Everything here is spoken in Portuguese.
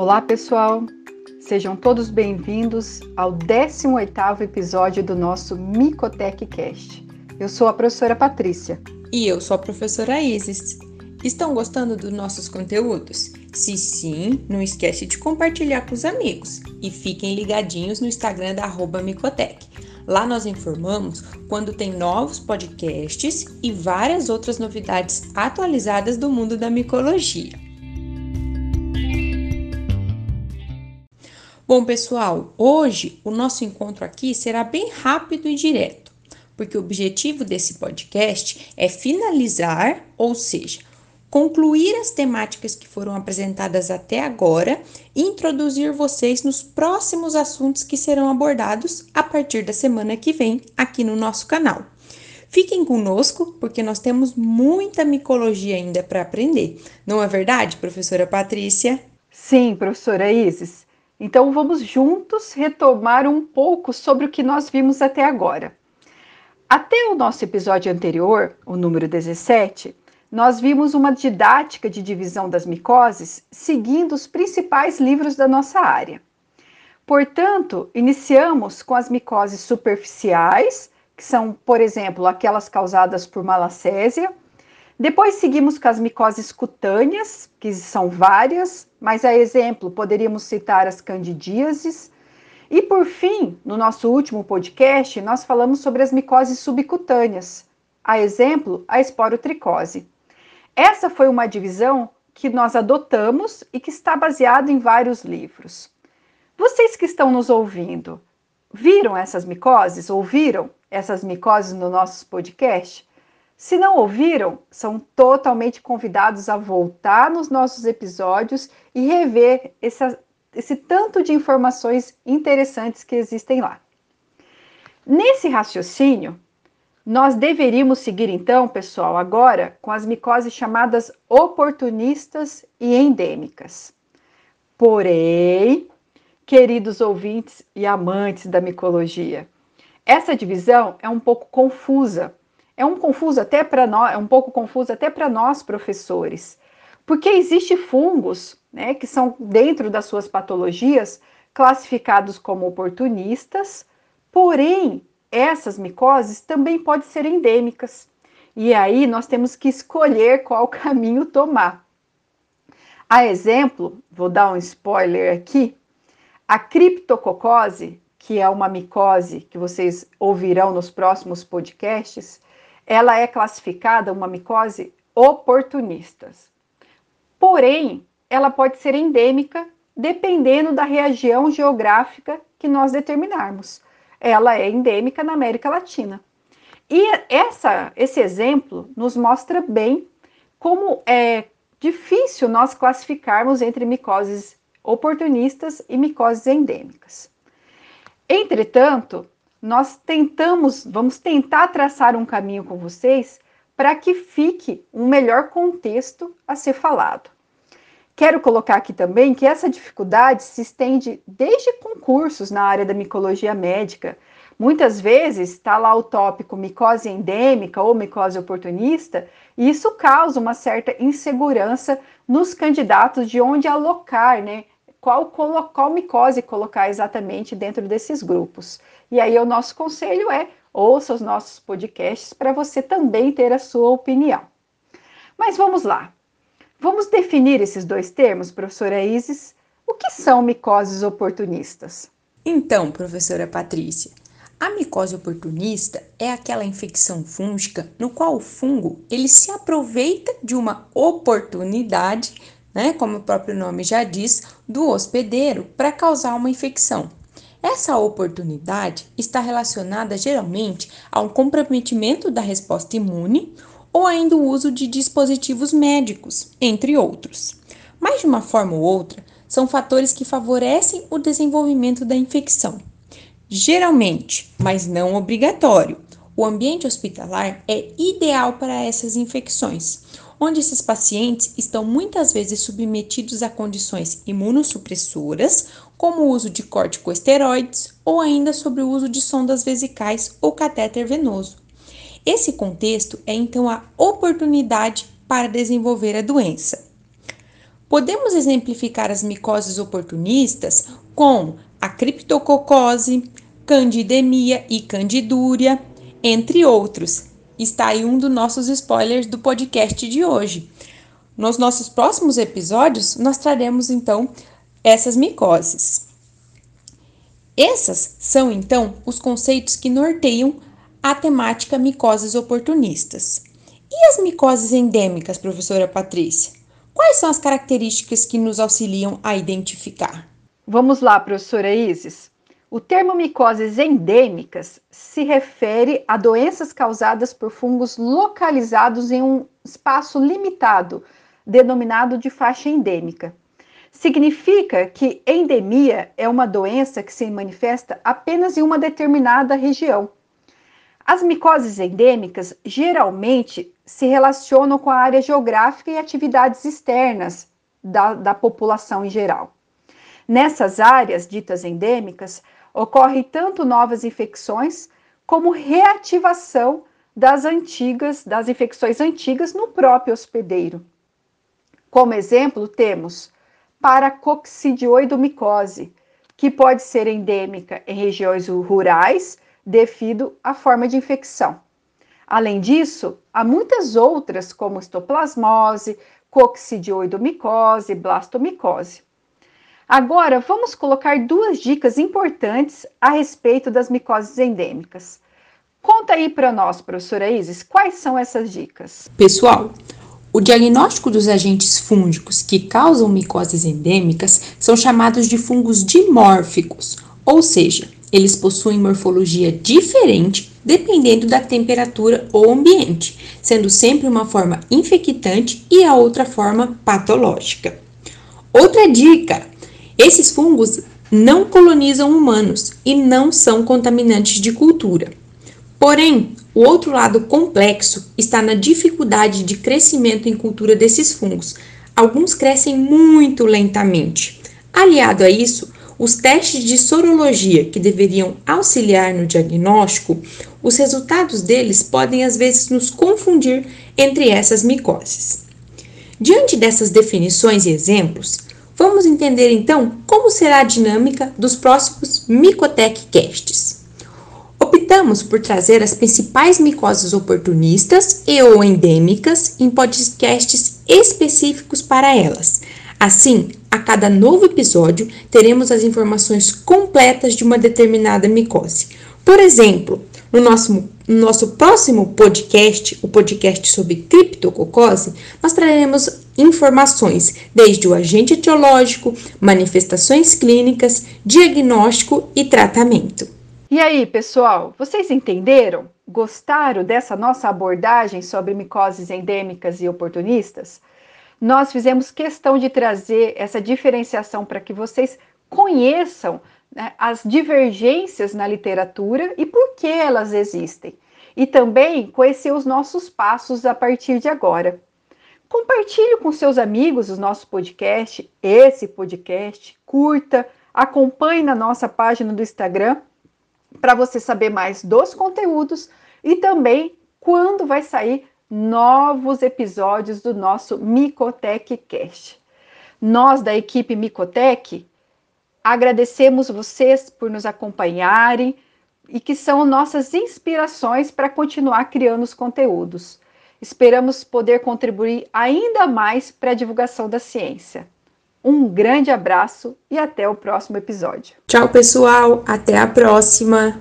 Olá, pessoal. Sejam todos bem-vindos ao 18º episódio do nosso Micotech Cast. Eu sou a professora Patrícia. E eu sou a professora Isis. Estão gostando dos nossos conteúdos? Se sim, não esquece de compartilhar com os amigos e fiquem ligadinhos no Instagram da Micotec. Lá nós informamos quando tem novos podcasts e várias outras novidades atualizadas do mundo da micologia. Bom, pessoal, hoje o nosso encontro aqui será bem rápido e direto, porque o objetivo desse podcast é finalizar, ou seja, concluir as temáticas que foram apresentadas até agora e introduzir vocês nos próximos assuntos que serão abordados a partir da semana que vem aqui no nosso canal. Fiquem conosco, porque nós temos muita micologia ainda para aprender. Não é verdade, professora Patrícia? Sim, professora Isis. Então vamos juntos retomar um pouco sobre o que nós vimos até agora. Até o nosso episódio anterior, o número 17, nós vimos uma didática de divisão das micoses seguindo os principais livros da nossa área. Portanto, iniciamos com as micoses superficiais, que são, por exemplo, aquelas causadas por malacésia. Depois seguimos com as micoses cutâneas, que são várias, mas a exemplo poderíamos citar as candidíases. E por fim, no nosso último podcast, nós falamos sobre as micoses subcutâneas, a exemplo, a esporotricose. Essa foi uma divisão que nós adotamos e que está baseada em vários livros. Vocês que estão nos ouvindo, viram essas micoses? Ouviram essas micoses no nosso podcast? Se não ouviram, são totalmente convidados a voltar nos nossos episódios e rever esse, esse tanto de informações interessantes que existem lá. Nesse raciocínio, nós deveríamos seguir então, pessoal, agora com as micoses chamadas oportunistas e endêmicas. Porém, queridos ouvintes e amantes da micologia, essa divisão é um pouco confusa. É um confuso até para nós, é um pouco confuso até para nós professores, porque existe fungos, né, que são dentro das suas patologias classificados como oportunistas, porém essas micoses também podem ser endêmicas. E aí nós temos que escolher qual caminho tomar. A exemplo, vou dar um spoiler aqui, a criptococose, que é uma micose que vocês ouvirão nos próximos podcasts, ela é classificada uma micose oportunista. Porém, ela pode ser endêmica dependendo da região geográfica que nós determinarmos ela é endêmica na América Latina. E essa, esse exemplo nos mostra bem como é difícil nós classificarmos entre micoses oportunistas e micoses endêmicas. Entretanto, nós tentamos, vamos tentar traçar um caminho com vocês para que fique um melhor contexto a ser falado. Quero colocar aqui também que essa dificuldade se estende desde concursos na área da micologia médica. Muitas vezes está lá o tópico micose endêmica ou micose oportunista, e isso causa uma certa insegurança nos candidatos de onde alocar, né? Qual, qual micose colocar exatamente dentro desses grupos. E aí o nosso conselho é ouça os nossos podcasts para você também ter a sua opinião. Mas vamos lá. Vamos definir esses dois termos, professora Isis? O que são micoses oportunistas? Então, professora Patrícia, a micose oportunista é aquela infecção fúngica no qual o fungo ele se aproveita de uma oportunidade, né, como o próprio nome já diz, do hospedeiro para causar uma infecção. Essa oportunidade está relacionada geralmente a um comprometimento da resposta imune ou ainda o uso de dispositivos médicos, entre outros. Mas de uma forma ou outra, são fatores que favorecem o desenvolvimento da infecção. Geralmente, mas não obrigatório, o ambiente hospitalar é ideal para essas infecções, onde esses pacientes estão muitas vezes submetidos a condições imunossupressoras, como o uso de corticosteroides ou ainda sobre o uso de sondas vesicais ou catéter venoso. Esse contexto é então a oportunidade para desenvolver a doença. Podemos exemplificar as micoses oportunistas com a criptococose, candidemia e candidúria, entre outros. Está aí um dos nossos spoilers do podcast de hoje. Nos nossos próximos episódios, nós traremos então essas micoses. Essas são então os conceitos que norteiam a temática micoses oportunistas. E as micoses endêmicas, professora Patrícia? Quais são as características que nos auxiliam a identificar? Vamos lá, professora Isis. O termo micoses endêmicas se refere a doenças causadas por fungos localizados em um espaço limitado, denominado de faixa endêmica. Significa que endemia é uma doença que se manifesta apenas em uma determinada região. As micoses endêmicas geralmente se relacionam com a área geográfica e atividades externas da, da população em geral. Nessas áreas ditas endêmicas, ocorre tanto novas infecções como reativação das antigas, das infecções antigas no próprio hospedeiro. Como exemplo, temos paracoccidioidomicose, que pode ser endêmica em regiões rurais devido à forma de infecção. Além disso, há muitas outras, como estoplasmose, coccidioidomicose, blastomicose. Agora, vamos colocar duas dicas importantes a respeito das micoses endêmicas. Conta aí para nós, professora Isis, quais são essas dicas? Pessoal, o diagnóstico dos agentes fúngicos que causam micoses endêmicas são chamados de fungos dimórficos, ou seja, eles possuem morfologia diferente dependendo da temperatura ou ambiente, sendo sempre uma forma infectante e a outra forma patológica. Outra dica: esses fungos não colonizam humanos e não são contaminantes de cultura. Porém, o outro lado complexo está na dificuldade de crescimento em cultura desses fungos. Alguns crescem muito lentamente. Aliado a isso, os testes de sorologia que deveriam auxiliar no diagnóstico, os resultados deles podem às vezes nos confundir entre essas micoses. Diante dessas definições e exemplos, vamos entender então como será a dinâmica dos próximos Micotech Casts. Optamos por trazer as principais micoses oportunistas e ou endêmicas em podcasts específicos para elas. Assim, a cada novo episódio, teremos as informações completas de uma determinada micose. Por exemplo, no nosso, no nosso próximo podcast, o podcast sobre criptococose, nós traremos informações desde o agente etiológico, manifestações clínicas, diagnóstico e tratamento. E aí, pessoal, vocês entenderam? Gostaram dessa nossa abordagem sobre micoses endêmicas e oportunistas? Nós fizemos questão de trazer essa diferenciação para que vocês conheçam né, as divergências na literatura e por que elas existem. E também conhecer os nossos passos a partir de agora. Compartilhe com seus amigos o nosso podcast, esse podcast, curta, acompanhe na nossa página do Instagram para você saber mais dos conteúdos e também quando vai sair novos episódios do nosso Micotech Cast. Nós da equipe Micotech agradecemos vocês por nos acompanharem e que são nossas inspirações para continuar criando os conteúdos. Esperamos poder contribuir ainda mais para a divulgação da ciência. Um grande abraço e até o próximo episódio. Tchau, pessoal. Até a próxima.